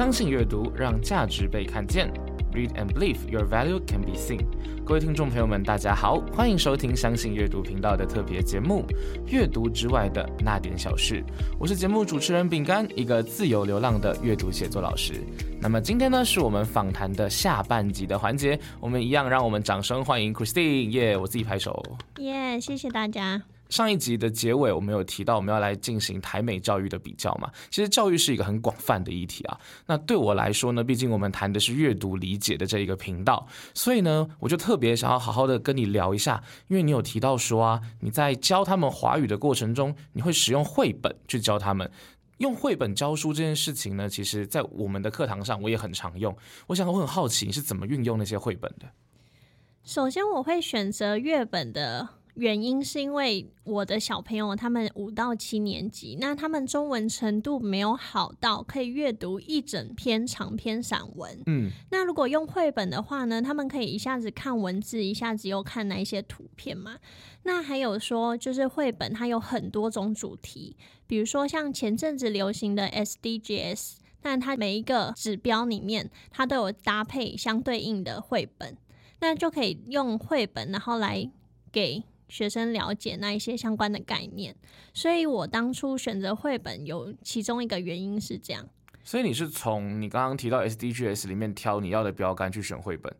相信阅读，让价值被看见。Read and believe your value can be seen。各位听众朋友们，大家好，欢迎收听相信阅读频道的特别节目《阅读之外的那点小事》。我是节目主持人饼干，一个自由流浪的阅读写作老师。那么今天呢，是我们访谈的下半集的环节，我们一样让我们掌声欢迎 Christine，耶！我自己拍手，耶！谢谢大家。上一集的结尾，我们有提到我们要来进行台美教育的比较嘛？其实教育是一个很广泛的议题啊。那对我来说呢，毕竟我们谈的是阅读理解的这一个频道，所以呢，我就特别想要好好的跟你聊一下，因为你有提到说啊，你在教他们华语的过程中，你会使用绘本去教他们。用绘本教书这件事情呢，其实在我们的课堂上我也很常用。我想我很好奇，你是怎么运用那些绘本的？首先，我会选择阅本的。原因是因为我的小朋友他们五到七年级，那他们中文程度没有好到可以阅读一整篇长篇散文。嗯，那如果用绘本的话呢，他们可以一下子看文字，一下子又看那一些图片嘛。那还有说，就是绘本它有很多种主题，比如说像前阵子流行的 SDGs，那它每一个指标里面它都有搭配相对应的绘本，那就可以用绘本然后来给。学生了解那一些相关的概念，所以我当初选择绘本有其中一个原因是这样。所以你是从你刚刚提到 SDGs 里面挑你要的标杆去选绘本？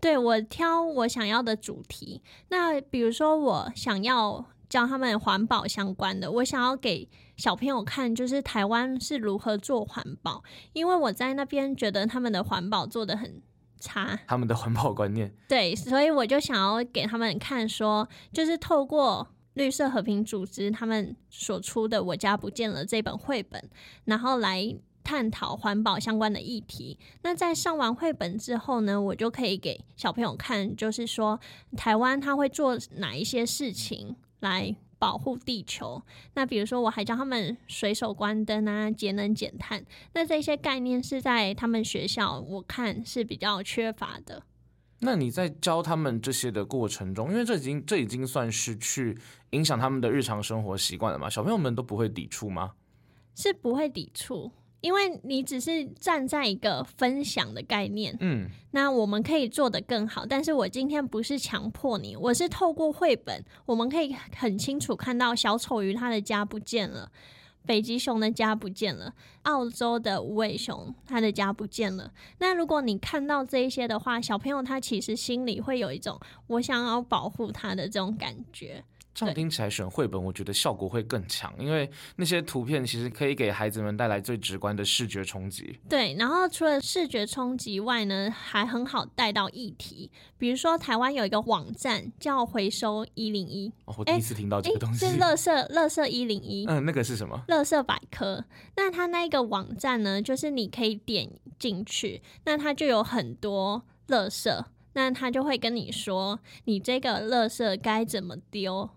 对，我挑我想要的主题。那比如说我想要教他们环保相关的，我想要给小朋友看，就是台湾是如何做环保，因为我在那边觉得他们的环保做的很。差他们的环保观念，对，所以我就想要给他们看，说就是透过绿色和平组织他们所出的《我家不见了》这本绘本，然后来探讨环保相关的议题。那在上完绘本之后呢，我就可以给小朋友看，就是说台湾他会做哪一些事情来。保护地球。那比如说，我还教他们随手关灯啊，节能减碳。那这些概念是在他们学校，我看是比较缺乏的。那你在教他们这些的过程中，因为这已经这已经算是去影响他们的日常生活习惯了嘛？小朋友们都不会抵触吗？是不会抵触。因为你只是站在一个分享的概念，嗯，那我们可以做得更好。但是我今天不是强迫你，我是透过绘本，我们可以很清楚看到小丑鱼它的家不见了，北极熊的家不见了，澳洲的无尾熊它的家不见了。那如果你看到这一些的话，小朋友他其实心里会有一种我想要保护他的这种感觉。这样听起来选绘本，我觉得效果会更强，因为那些图片其实可以给孩子们带来最直观的视觉冲击。对，然后除了视觉冲击外呢，还很好带到议题。比如说，台湾有一个网站叫“回收一零一”，我第一次听到这个东西。是“乐色乐色一零一”。嗯，那个是什么？乐色百科。那它那个网站呢，就是你可以点进去，那它就有很多乐色，那它就会跟你说，你这个乐色该怎么丢。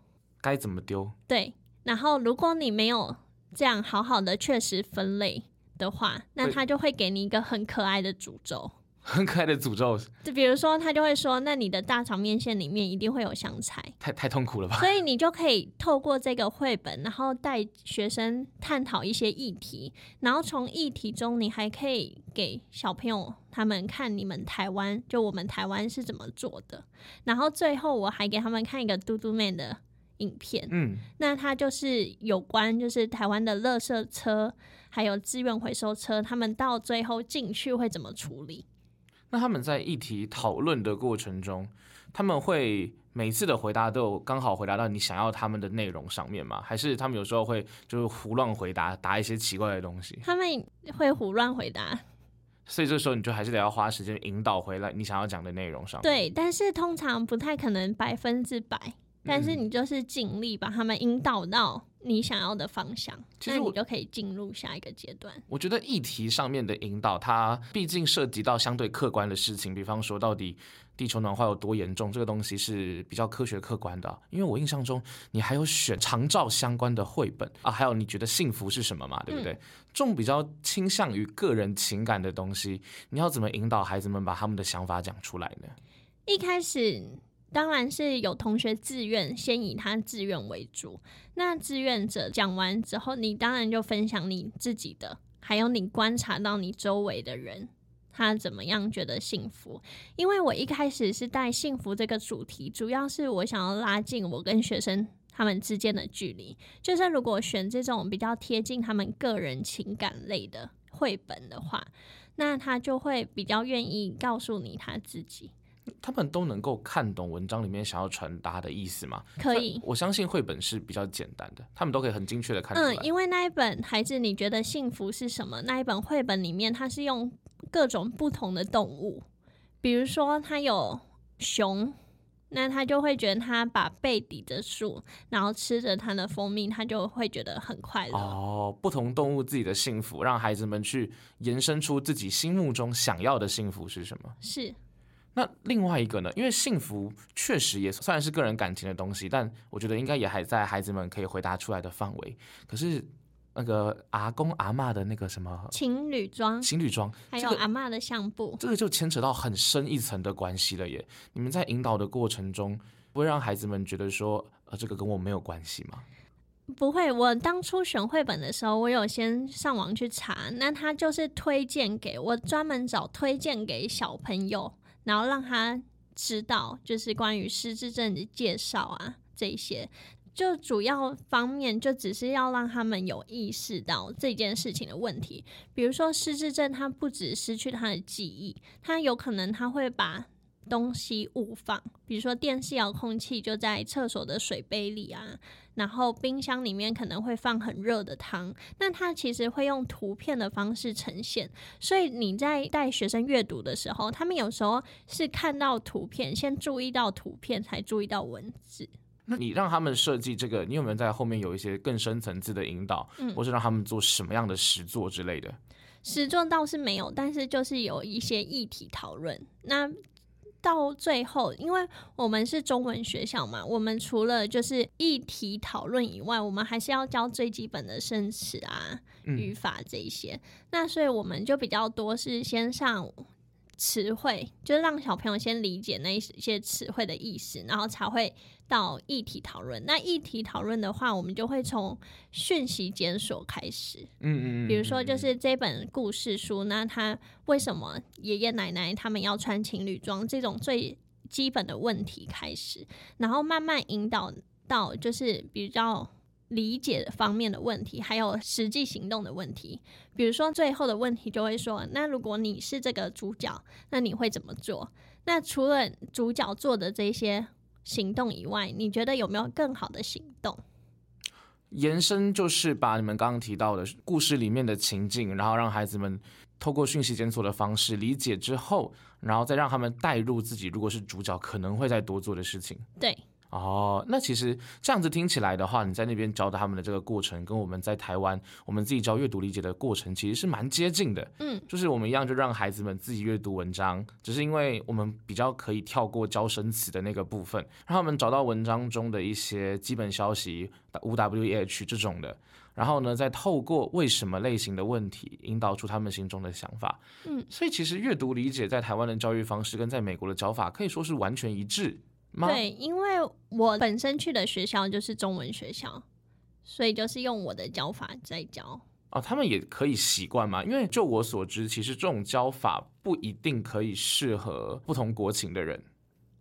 该怎么丢？对，然后如果你没有这样好好的确实分类的话，那他就会给你一个很可爱的诅咒。很可爱的诅咒，就比如说他就会说，那你的大肠面线里面一定会有香菜，太太痛苦了吧？所以你就可以透过这个绘本，然后带学生探讨一些议题，然后从议题中，你还可以给小朋友他们看你们台湾，就我们台湾是怎么做的。然后最后我还给他们看一个嘟嘟妹的。影片，嗯，那它就是有关，就是台湾的垃圾车，还有资源回收车，他们到最后进去会怎么处理？那他们在议题讨论的过程中，他们会每次的回答都有刚好回答到你想要他们的内容上面吗？还是他们有时候会就是胡乱回答，答一些奇怪的东西？他们会胡乱回答，所以这时候你就还是得要花时间引导回来你想要讲的内容上。对，但是通常不太可能百分之百。但是你就是尽力把他们引导到你想要的方向，那你就可以进入下一个阶段。我觉得议题上面的引导，它毕竟涉及到相对客观的事情，比方说到底地球暖化有多严重，这个东西是比较科学客观的。因为我印象中你还有选长照相关的绘本啊，还有你觉得幸福是什么嘛，对不对？这种比较倾向于个人情感的东西，你要怎么引导孩子们把他们的想法讲出来呢？一开始。当然是有同学自愿，先以他自愿为主。那志愿者讲完之后，你当然就分享你自己的还有你观察到你周围的人。他怎么样觉得幸福？因为我一开始是带幸福这个主题，主要是我想要拉近我跟学生他们之间的距离。就是如果选这种比较贴近他们个人情感类的绘本的话，那他就会比较愿意告诉你他自己。他们都能够看懂文章里面想要传达的意思吗？可以，我相信绘本是比较简单的，他们都可以很精确的看出来。嗯，因为那一本孩子，你觉得幸福是什么？那一本绘本里面，它是用各种不同的动物，比如说它有熊，那他就会觉得他把背抵着树，然后吃着它的蜂蜜，他就会觉得很快乐。哦，不同动物自己的幸福，让孩子们去延伸出自己心目中想要的幸福是什么？是。那另外一个呢？因为幸福确实也算是个人感情的东西，但我觉得应该也还在孩子们可以回答出来的范围。可是那个阿公阿妈的那个什么情侣装，情侣装，还有阿妈的相簿，这个就牵扯到很深一层的关系了耶。你们在引导的过程中，不会让孩子们觉得说，呃，这个跟我没有关系吗？不会。我当初选绘本的时候，我有先上网去查，那他就是推荐给我，专门找推荐给小朋友。然后让他知道，就是关于失智症的介绍啊，这些就主要方面就只是要让他们有意识到这件事情的问题。比如说失智症，他不止失去他的记忆，他有可能他会把。东西误放，比如说电视遥控器就在厕所的水杯里啊，然后冰箱里面可能会放很热的汤，那它其实会用图片的方式呈现，所以你在带学生阅读的时候，他们有时候是看到图片，先注意到图片，才注意到文字。那你让他们设计这个，你有没有在后面有一些更深层次的引导，或是让他们做什么样的实作之类的？实作倒是没有，但是就是有一些议题讨论。那到最后，因为我们是中文学校嘛，我们除了就是议题讨论以外，我们还是要教最基本的生词啊、语法这一些。那所以我们就比较多是先上。词汇就是让小朋友先理解那一些词汇的意思，然后才会到议题讨论。那议题讨论的话，我们就会从讯息检索开始。嗯嗯比如说，就是这本故事书，那他为什么爷爷奶奶他们要穿情侣装？这种最基本的问题开始，然后慢慢引导到就是比较。理解方面的问题，还有实际行动的问题。比如说，最后的问题就会说：那如果你是这个主角，那你会怎么做？那除了主角做的这些行动以外，你觉得有没有更好的行动？延伸就是把你们刚刚提到的故事里面的情境，然后让孩子们透过讯息检索的方式理解之后，然后再让他们带入自己如果是主角可能会再多做的事情。对。哦，那其实这样子听起来的话，你在那边教的他们的这个过程，跟我们在台湾我们自己教阅读理解的过程，其实是蛮接近的。嗯，就是我们一样，就让孩子们自己阅读文章，只是因为我们比较可以跳过教生词的那个部分，让他们找到文章中的一些基本消息，五 W E H 这种的，然后呢，再透过为什么类型的问题，引导出他们心中的想法。嗯，所以其实阅读理解在台湾的教育方式跟在美国的教法可以说是完全一致。对，因为我本身去的学校就是中文学校，所以就是用我的教法在教。哦，他们也可以习惯吗？因为就我所知，其实这种教法不一定可以适合不同国情的人。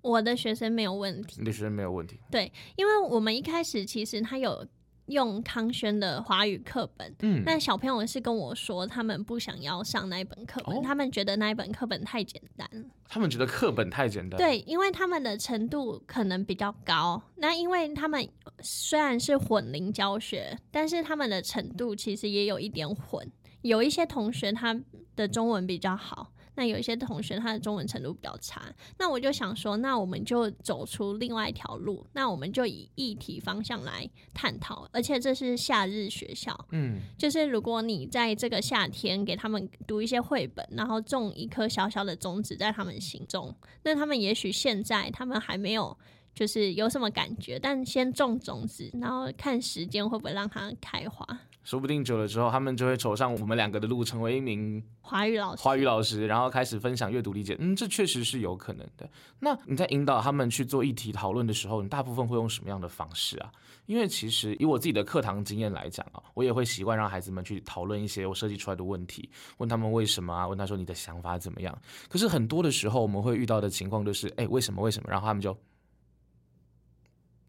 我的学生没有问题，你的学生没有问题。对，因为我们一开始其实他有。用康轩的华语课本，嗯，那小朋友是跟我说，他们不想要上那一本课本，他们觉得那一本课本太简单。他们觉得课本太简单。对，因为他们的程度可能比较高。那因为他们虽然是混龄教学，但是他们的程度其实也有一点混。有一些同学他的中文比较好。那有一些同学他的中文程度比较差，那我就想说，那我们就走出另外一条路，那我们就以议题方向来探讨，而且这是夏日学校，嗯，就是如果你在这个夏天给他们读一些绘本，然后种一颗小小的种子在他们心中，那他们也许现在他们还没有就是有什么感觉，但先种种子，然后看时间会不会让它开花。说不定久了之后，他们就会走上我们两个的路，成为一名华语老师。华语老师，然后开始分享阅读理解。嗯，这确实是有可能的。那你在引导他们去做议题讨论的时候，你大部分会用什么样的方式啊？因为其实以我自己的课堂经验来讲啊，我也会习惯让孩子们去讨论一些我设计出来的问题，问他们为什么啊？问他说你的想法怎么样？可是很多的时候，我们会遇到的情况就是，哎，为什么？为什么？然后他们就。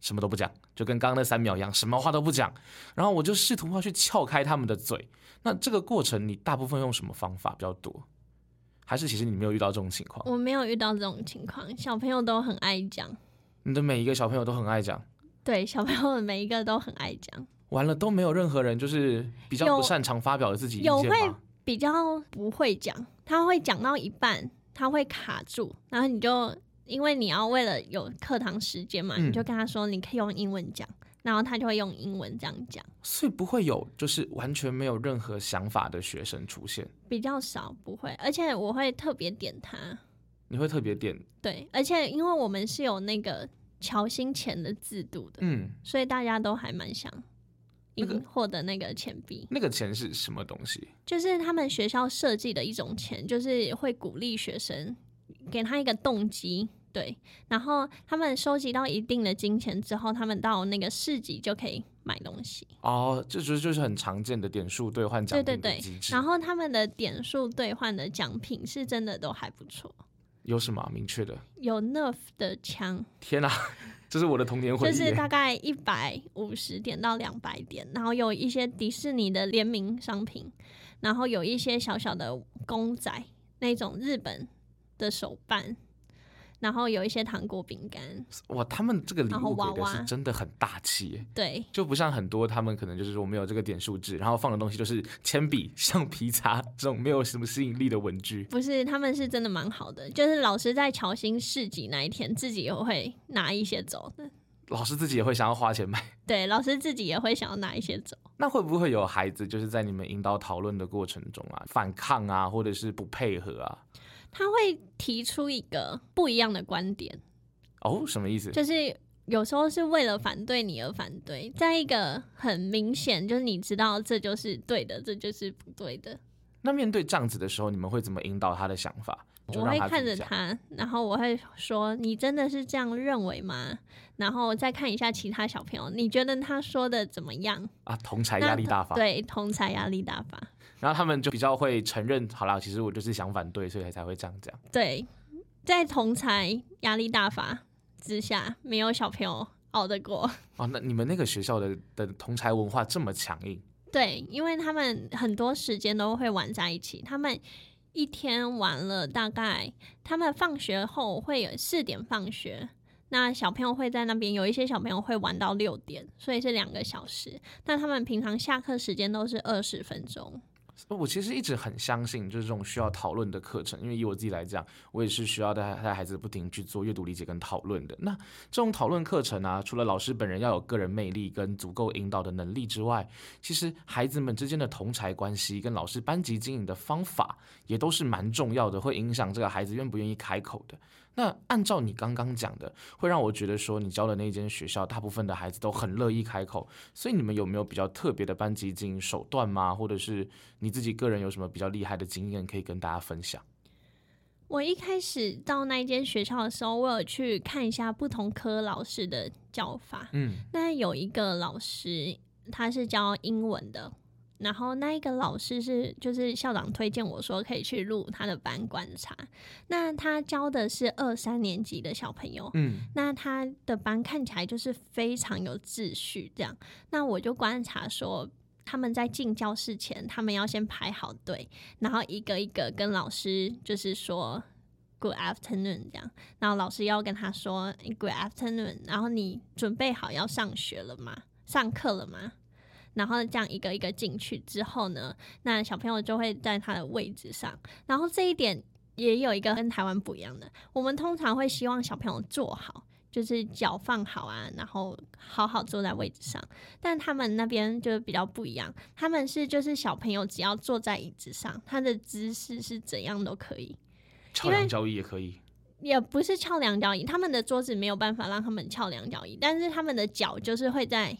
什么都不讲，就跟刚刚那三秒一样，什么话都不讲。然后我就试图要去撬开他们的嘴。那这个过程，你大部分用什么方法比较多？还是其实你没有遇到这种情况？我没有遇到这种情况，小朋友都很爱讲。你的每一个小朋友都很爱讲。对，小朋友的每一个都很爱讲。完了都没有任何人就是比较不擅长发表自己意见有会比较不会讲，他会讲到一半，他会卡住，然后你就。因为你要为了有课堂时间嘛，你就跟他说你可以用英文讲，然后他就会用英文这样讲。所以不会有就是完全没有任何想法的学生出现，比较少不会，而且我会特别点他。你会特别点？对，而且因为我们是有那个乔薪钱的制度的，嗯，所以大家都还蛮想赢获得那个钱币。那个钱是什么东西？就是他们学校设计的一种钱，就是会鼓励学生，给他一个动机。对，然后他们收集到一定的金钱之后，他们到那个市集就可以买东西。哦，这就就是很常见的点数兑换奖品的机制。然后他们的点数兑换的奖品是真的都还不错。有什么明确的？有 Nerf 的枪。天哪，这是我的童年回忆。就是大概一百五十点到两百点，然后有一些迪士尼的联名商品，然后有一些小小的公仔，那种日本的手办。然后有一些糖果饼干，哇，他们这个礼物给的是真的很大气，对，就不像很多他们可能就是说没有这个点数制，然后放的东西就是铅笔、橡皮擦这种没有什么吸引力的文具。不是，他们是真的蛮好的，就是老师在乔兴市集那一天自己也会拿一些走的，老师自己也会想要花钱买，对，老师自己也会想要拿一些走。那会不会有孩子就是在你们引导讨论的过程中啊，反抗啊，或者是不配合啊？他会提出一个不一样的观点，哦，什么意思？就是有时候是为了反对你而反对，在一个很明显就是你知道这就是对的，这就是不对的。那面对这样子的时候，你们会怎么引导他的想法？我会看着他，然后我会说：“你真的是这样认为吗？”然后再看一下其他小朋友，你觉得他说的怎么样？啊，同才压力大法，对，同才压力大法。然后他们就比较会承认，好啦，其实我就是想反对，所以才会这样讲。对，在同才压力大法之下，没有小朋友熬得过。哦，那你们那个学校的的同才文化这么强硬？对，因为他们很多时间都会玩在一起，他们一天玩了大概，他们放学后会有四点放学。那小朋友会在那边，有一些小朋友会玩到六点，所以是两个小时。那他们平常下课时间都是二十分钟。我其实一直很相信，就是这种需要讨论的课程，因为以我自己来讲，我也是需要带带孩子不停去做阅读理解跟讨论的。那这种讨论课程啊，除了老师本人要有个人魅力跟足够引导的能力之外，其实孩子们之间的同才关系跟老师班级经营的方法，也都是蛮重要的，会影响这个孩子愿不愿意开口的。那按照你刚刚讲的，会让我觉得说，你教的那间学校，大部分的孩子都很乐意开口。所以你们有没有比较特别的班级经营手段吗？或者是你自己个人有什么比较厉害的经验可以跟大家分享？我一开始到那一间学校的时候，我有去看一下不同科老师的教法。嗯，那有一个老师他是教英文的。然后那一个老师是，就是校长推荐我说可以去录他的班观察。那他教的是二三年级的小朋友，嗯，那他的班看起来就是非常有秩序这样。那我就观察说，他们在进教室前，他们要先排好队，然后一个一个跟老师就是说 Good afternoon 这样，然后老师要跟他说 Good afternoon，然后你准备好要上学了吗？上课了吗？然后这样一个一个进去之后呢，那小朋友就会在他的位置上。然后这一点也有一个跟台湾不一样的，我们通常会希望小朋友坐好，就是脚放好啊，然后好好坐在位置上。但他们那边就比较不一样，他们是就是小朋友只要坐在椅子上，他的姿势是怎样都可以，翘两脚椅也可以，也不是翘两脚椅，他们的桌子没有办法让他们翘两脚椅，但是他们的脚就是会在。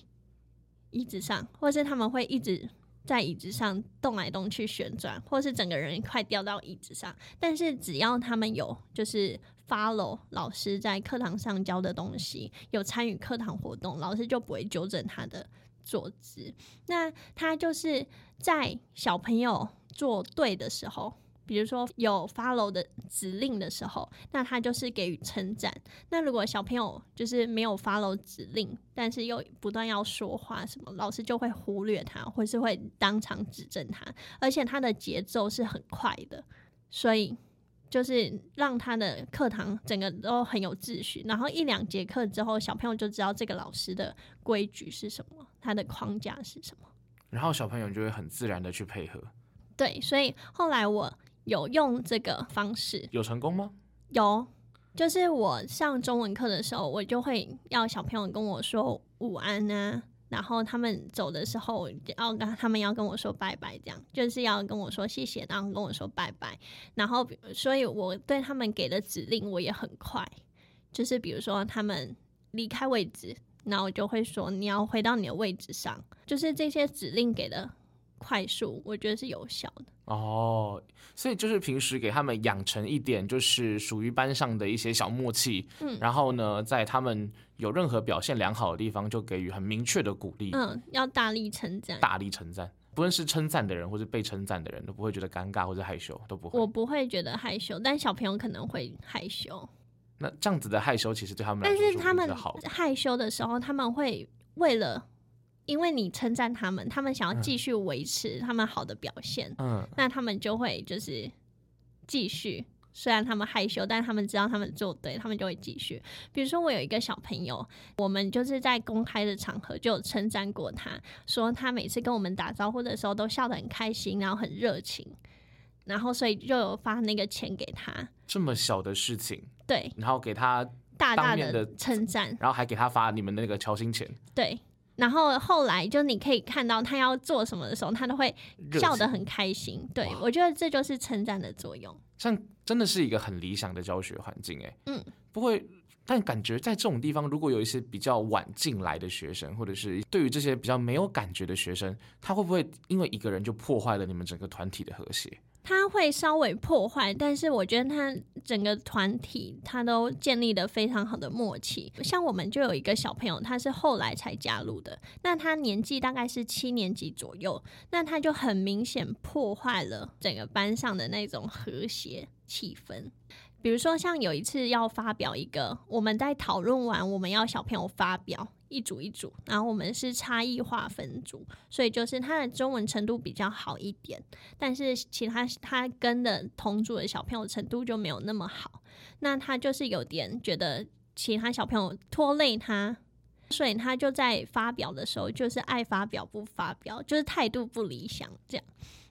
椅子上，或是他们会一直在椅子上动来动去旋转，或是整个人快掉到椅子上。但是只要他们有就是 follow 老师在课堂上教的东西，有参与课堂活动，老师就不会纠正他的坐姿。那他就是在小朋友做对的时候。比如说有 follow 的指令的时候，那他就是给予称赞。那如果小朋友就是没有 follow 指令，但是又不断要说话什么，老师就会忽略他，或是会当场指正他。而且他的节奏是很快的，所以就是让他的课堂整个都很有秩序。然后一两节课之后，小朋友就知道这个老师的规矩是什么，他的框架是什么，然后小朋友就会很自然的去配合。对，所以后来我。有用这个方式，有成功吗？有，就是我上中文课的时候，我就会要小朋友跟我说午安啊，然后他们走的时候要跟他们要跟我说拜拜，这样就是要跟我说谢谢，然后跟我说拜拜，然后所以我对他们给的指令我也很快，就是比如说他们离开位置，然后我就会说你要回到你的位置上，就是这些指令给的快速，我觉得是有效的。哦，所以就是平时给他们养成一点，就是属于班上的一些小默契。嗯，然后呢，在他们有任何表现良好的地方，就给予很明确的鼓励。嗯，要大力称赞，大力称赞，不论是称赞的人或是被称赞的人，都不会觉得尴尬或者害羞，都不会。我不会觉得害羞，但小朋友可能会害羞。那这样子的害羞，其实对他们，但是他们害羞的时候，他们会为了。因为你称赞他们，他们想要继续维持他们好的表现，嗯，那他们就会就是继续。虽然他们害羞，但他们知道他们做对，他们就会继续。比如说，我有一个小朋友，我们就是在公开的场合就有称赞过他，说他每次跟我们打招呼的时候都笑得很开心，然后很热情，然后所以就有发那个钱给他。这么小的事情，对，然后给他大大的称赞，然后还给他发你们的那个乔心钱，对。然后后来就你可以看到他要做什么的时候，他都会笑得很开心。对我觉得这就是称赞的作用。像真的是一个很理想的教学环境哎。嗯。不会，但感觉在这种地方，如果有一些比较晚进来的学生，或者是对于这些比较没有感觉的学生，他会不会因为一个人就破坏了你们整个团体的和谐？他会稍微破坏，但是我觉得他整个团体他都建立的非常好的默契。像我们就有一个小朋友，他是后来才加入的，那他年纪大概是七年级左右，那他就很明显破坏了整个班上的那种和谐气氛。比如说，像有一次要发表一个，我们在讨论完，我们要小朋友发表。一组一组，然后我们是差异化分组，所以就是他的中文程度比较好一点，但是其他他跟的同组的小朋友程度就没有那么好，那他就是有点觉得其他小朋友拖累他，所以他就在发表的时候就是爱发表不发表，就是态度不理想这样。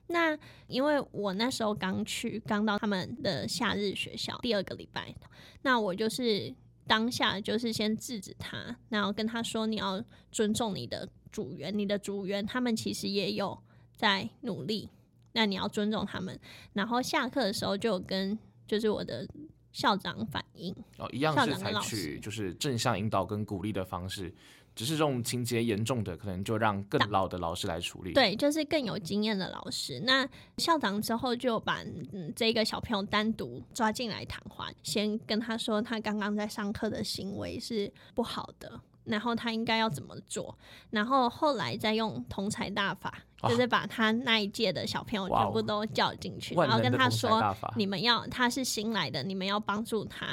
那因为我那时候刚去，刚到他们的夏日学校第二个礼拜，那我就是。当下就是先制止他，然后跟他说你要尊重你的组员，你的组员他们其实也有在努力，那你要尊重他们。然后下课的时候就跟就是我的校长反映，哦，一样是采取就是正向引导跟鼓励的方式。只是这种情节严重的，可能就让更老的老师来处理。对，就是更有经验的老师。那校长之后就把嗯这个小朋友单独抓进来谈话，先跟他说他刚刚在上课的行为是不好的，然后他应该要怎么做。然后后来再用同才大法，就是把他那一届的小朋友全部都叫进去，然后跟他说：你们要他是新来的，你们要帮助他，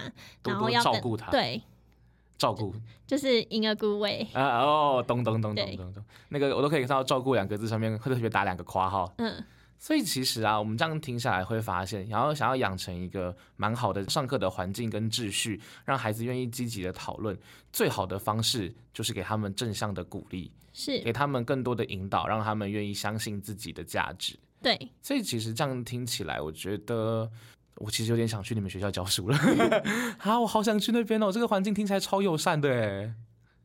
然后要照顾他。对。照顾就是 in a good way 啊哦，咚咚咚咚咚咚，那个我都可以看到“照顾”两个字上面会特别打两个括号。嗯，所以其实啊，我们这样听下来会发现，然后想要养成一个蛮好的上课的环境跟秩序，让孩子愿意积极的讨论，最好的方式就是给他们正向的鼓励，是给他们更多的引导，让他们愿意相信自己的价值。对，所以其实这样听起来，我觉得。我其实有点想去你们学校教书了，啊，我好想去那边哦！这个环境听起来超友善的哎。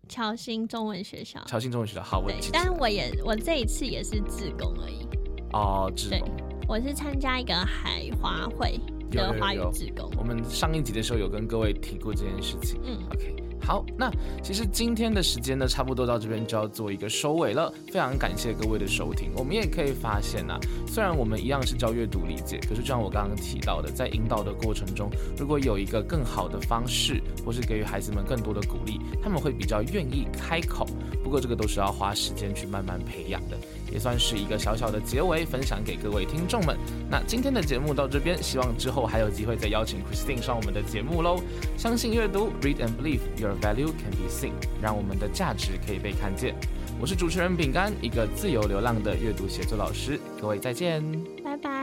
乔新中文学校，乔新中文学校，好，我记。但我也，我这一次也是自工而已。哦，自工。我是参加一个海华会的华语自工。我们上一集的时候有跟各位提过这件事情。嗯，OK。好，那其实今天的时间呢，差不多到这边就要做一个收尾了。非常感谢各位的收听。我们也可以发现啊，虽然我们一样是教阅读理解，可是就像我刚刚提到的，在引导的过程中，如果有一个更好的方式，或是给予孩子们更多的鼓励，他们会比较愿意开口。不过这个都是要花时间去慢慢培养的，也算是一个小小的结尾，分享给各位听众们。那今天的节目到这边，希望之后还有机会再邀请 Christine 上我们的节目喽。相信阅读，Read and believe your value can be seen，让我们的价值可以被看见。我是主持人饼干，一个自由流浪的阅读写作老师。各位再见，拜拜。